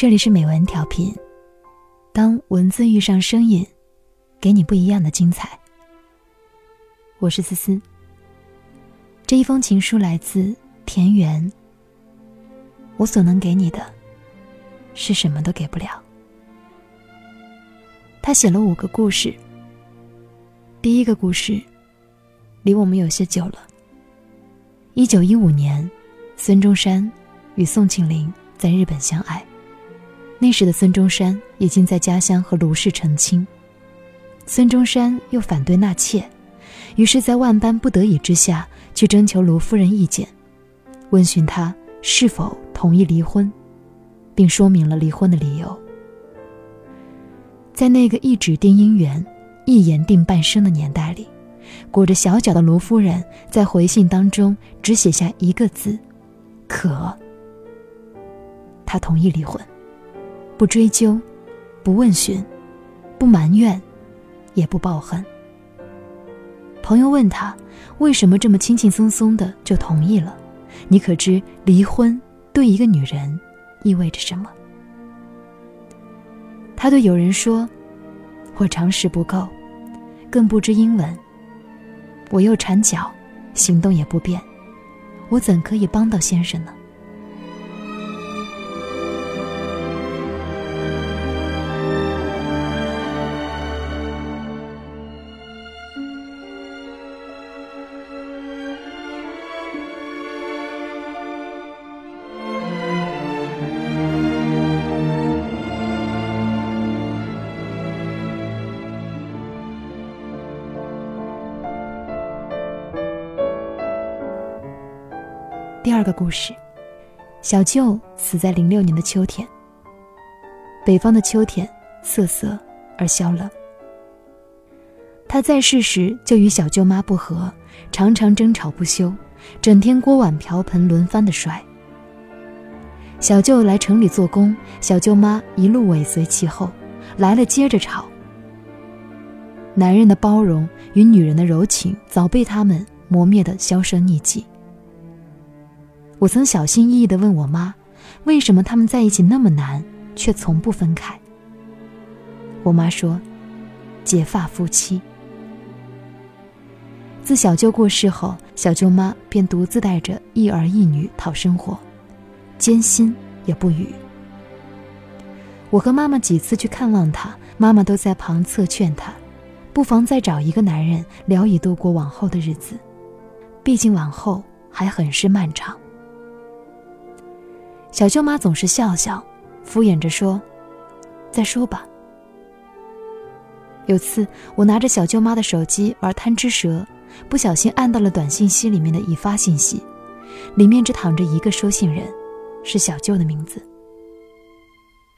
这里是美文调频，当文字遇上声音，给你不一样的精彩。我是思思。这一封情书来自田园。我所能给你的，是什么都给不了。他写了五个故事。第一个故事，离我们有些久了。一九一五年，孙中山与宋庆龄在日本相爱。那时的孙中山已经在家乡和卢氏成亲，孙中山又反对纳妾，于是，在万般不得已之下，去征求卢夫人意见，问询她是否同意离婚，并说明了离婚的理由。在那个一纸定姻缘，一言定半生的年代里，裹着小脚的卢夫人在回信当中只写下一个字：“可。”她同意离婚。不追究，不问询，不埋怨，也不抱恨。朋友问他为什么这么轻轻松松的就同意了？你可知离婚对一个女人意味着什么？他对友人说：“我常识不够，更不知英文。我又缠脚，行动也不便，我怎可以帮到先生呢？”第二个故事，小舅死在零六年的秋天。北方的秋天瑟瑟而萧冷。他在世时就与小舅妈不和，常常争吵不休，整天锅碗瓢盆轮番的摔。小舅来城里做工，小舅妈一路尾随其后，来了接着吵。男人的包容与女人的柔情早被他们磨灭的销声匿迹。我曾小心翼翼地问我妈：“为什么他们在一起那么难，却从不分开？”我妈说：“结发夫妻。”自小舅过世后，小舅妈便独自带着一儿一女讨生活，艰辛也不语。我和妈妈几次去看望她，妈妈都在旁侧劝她，不妨再找一个男人，聊以度过往后的日子。毕竟往后还很是漫长。小舅妈总是笑笑，敷衍着说：“再说吧。”有次我拿着小舅妈的手机玩贪吃蛇，不小心按到了短信息里面的已发信息，里面只躺着一个收信人，是小舅的名字。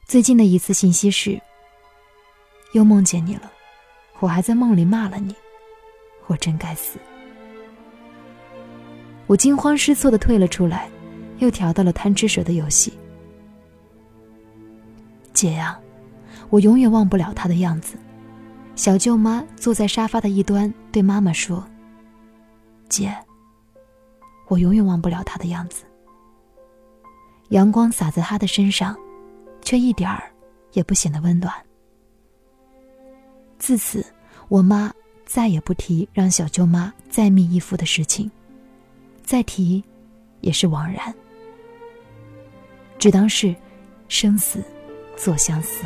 最近的一次信息是：“又梦见你了，我还在梦里骂了你，我真该死。”我惊慌失措的退了出来。又调到了贪吃蛇的游戏。姐呀，我永远忘不了他的样子。小舅妈坐在沙发的一端，对妈妈说：“姐，我永远忘不了他的样子。阳光洒在他的身上，却一点儿也不显得温暖。自此，我妈再也不提让小舅妈再觅一夫的事情，再提，也是枉然。”只当是生死作相思。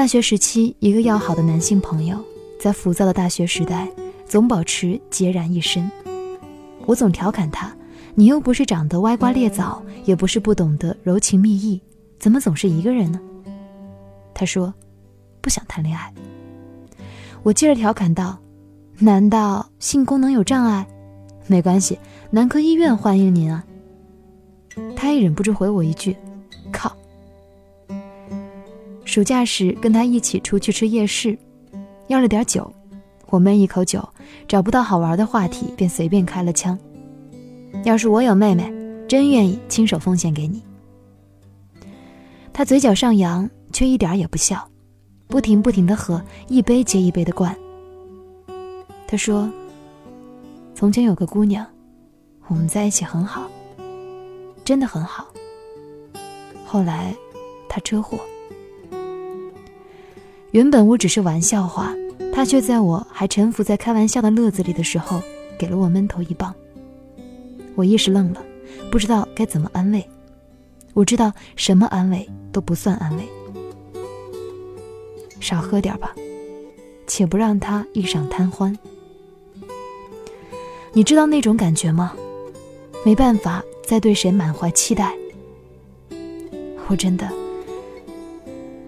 大学时期，一个要好的男性朋友，在浮躁的大学时代，总保持孑然一身。我总调侃他：“你又不是长得歪瓜裂枣，也不是不懂得柔情蜜意，怎么总是一个人呢？”他说：“不想谈恋爱。”我接着调侃道：“难道性功能有障碍？没关系，男科医院欢迎您啊。”他也忍不住回我一句：“。”暑假时跟他一起出去吃夜市，要了点酒，我闷一口酒，找不到好玩的话题，便随便开了枪。要是我有妹妹，真愿意亲手奉献给你。他嘴角上扬，却一点也不笑，不停不停的喝，一杯接一杯的灌。他说：“从前有个姑娘，我们在一起很好，真的很好。后来，她车祸。原本我只是玩笑话，他却在我还沉浮在开玩笑的乐子里的时候，给了我闷头一棒。我一时愣了，不知道该怎么安慰。我知道什么安慰都不算安慰，少喝点吧，且不让他一晌贪欢。”你知道那种感觉吗？没办法再对谁满怀期待。我真的，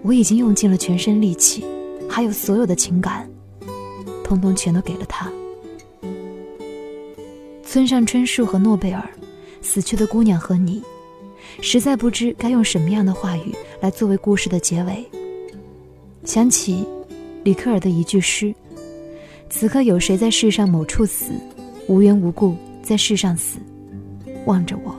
我已经用尽了全身力气，还有所有的情感，通通全都给了他。村上春树和诺贝尔，死去的姑娘和你，实在不知该用什么样的话语来作为故事的结尾。想起里克尔的一句诗：“此刻有谁在世上某处死？”无缘无故在世上死，望着我。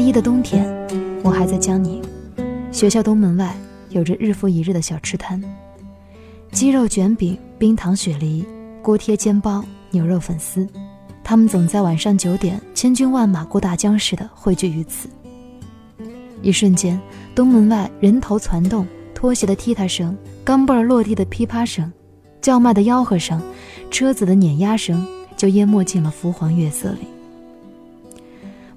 一的冬天，我还在江宁，学校东门外有着日复一日的小吃摊。鸡肉卷饼、冰糖雪梨、锅贴煎包、牛肉粉丝，他们总在晚上九点，千军万马过大江似的汇聚于此。一瞬间，东门外人头攒动，拖鞋的踢踏声，钢镚落地的噼啪声，叫卖的吆喝声，车子的碾压声，就淹没进了浮黄月色里。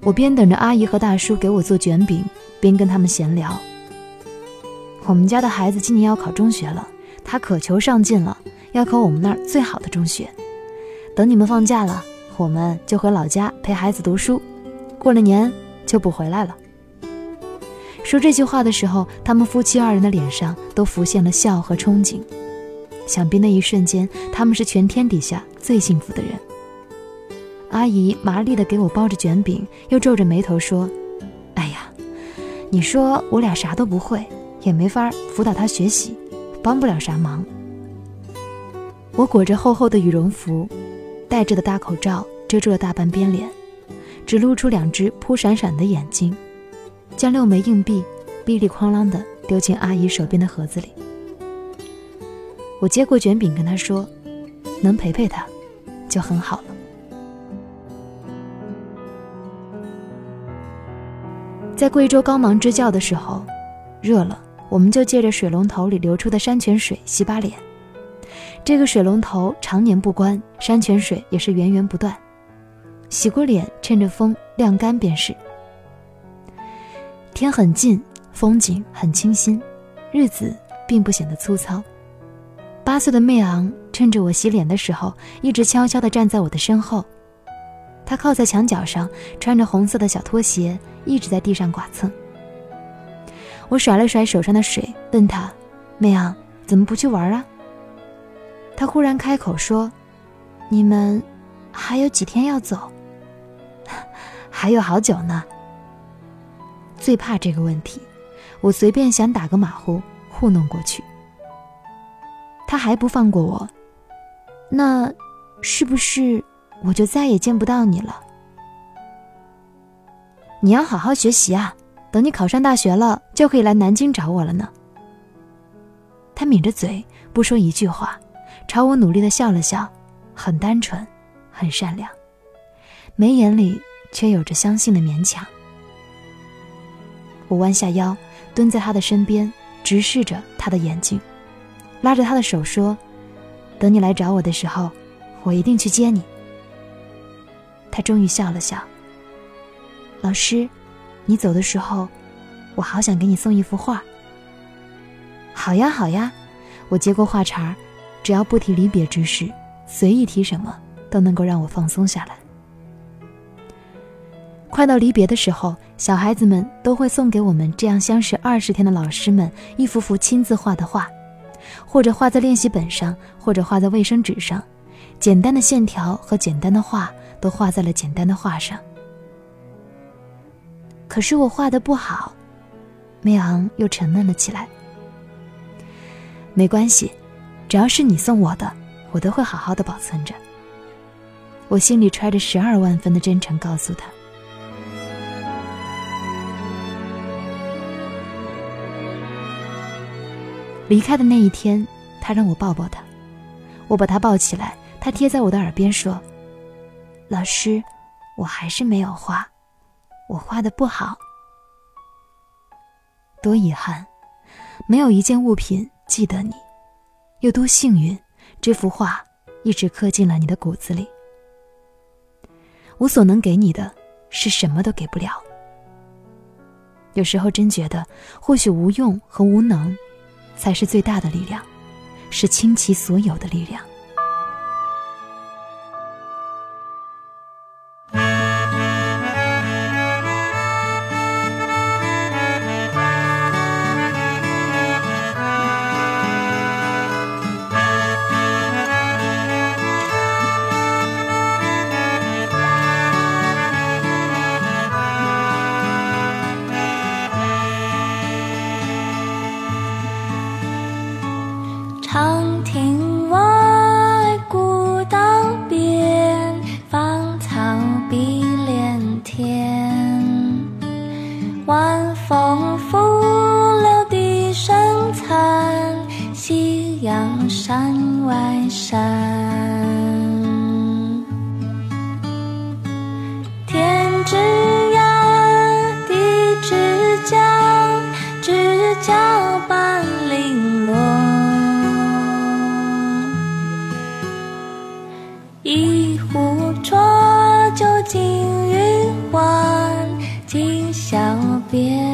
我边等着阿姨和大叔给我做卷饼，边跟他们闲聊。我们家的孩子今年要考中学了。他渴求上进了，要考我们那儿最好的中学。等你们放假了，我们就回老家陪孩子读书。过了年就不回来了。说这句话的时候，他们夫妻二人的脸上都浮现了笑和憧憬。想必那一瞬间，他们是全天底下最幸福的人。阿姨麻利地给我包着卷饼，又皱着眉头说：“哎呀，你说我俩啥都不会，也没法辅导他学习。”帮不了啥忙。我裹着厚厚的羽绒服，戴着的大口罩遮住了大半边脸，只露出两只扑闪闪的眼睛，将六枚硬币哔哩哐啷地丢进阿姨手边的盒子里。我接过卷饼，跟她说：“能陪陪她，就很好了。”在贵州高芒支教的时候，热了。我们就借着水龙头里流出的山泉水洗把脸，这个水龙头常年不关，山泉水也是源源不断。洗过脸，趁着风晾干便是。天很近，风景很清新，日子并不显得粗糙。八岁的妹昂趁着我洗脸的时候，一直悄悄地站在我的身后。他靠在墙角上，穿着红色的小拖鞋，一直在地上剐蹭。我甩了甩手上的水，问他：“妹啊，怎么不去玩啊？”他忽然开口说：“你们还有几天要走？还有好久呢。”最怕这个问题，我随便想打个马虎糊弄过去。他还不放过我，那是不是我就再也见不到你了？你要好好学习啊！等你考上大学了，就可以来南京找我了呢。他抿着嘴不说一句话，朝我努力的笑了笑，很单纯，很善良，眉眼里却有着相信的勉强。我弯下腰，蹲在他的身边，直视着他的眼睛，拉着他的手说：“等你来找我的时候，我一定去接你。”他终于笑了笑，老师。你走的时候，我好想给你送一幅画。好呀，好呀，我接过画茬只要不提离别之事，随意提什么都能够让我放松下来。快到离别的时候，小孩子们都会送给我们这样相识二十天的老师们一幅幅亲自画的画，或者画在练习本上，或者画在卫生纸上，简单的线条和简单的画都画在了简单的画上。可是我画的不好，梅昂又沉闷了起来。没关系，只要是你送我的，我都会好好的保存着。我心里揣着十二万分的真诚，告诉他。离开的那一天，他让我抱抱他，我把他抱起来，他贴在我的耳边说：“老师，我还是没有画，我画的不好，多遗憾，没有一件物品记得你，又多幸运，这幅画一直刻进了你的骨子里。我所能给你的，是什么都给不了。有时候真觉得，或许无用和无能。”才是最大的力量，是倾其所有的力量。金玉环，今宵别。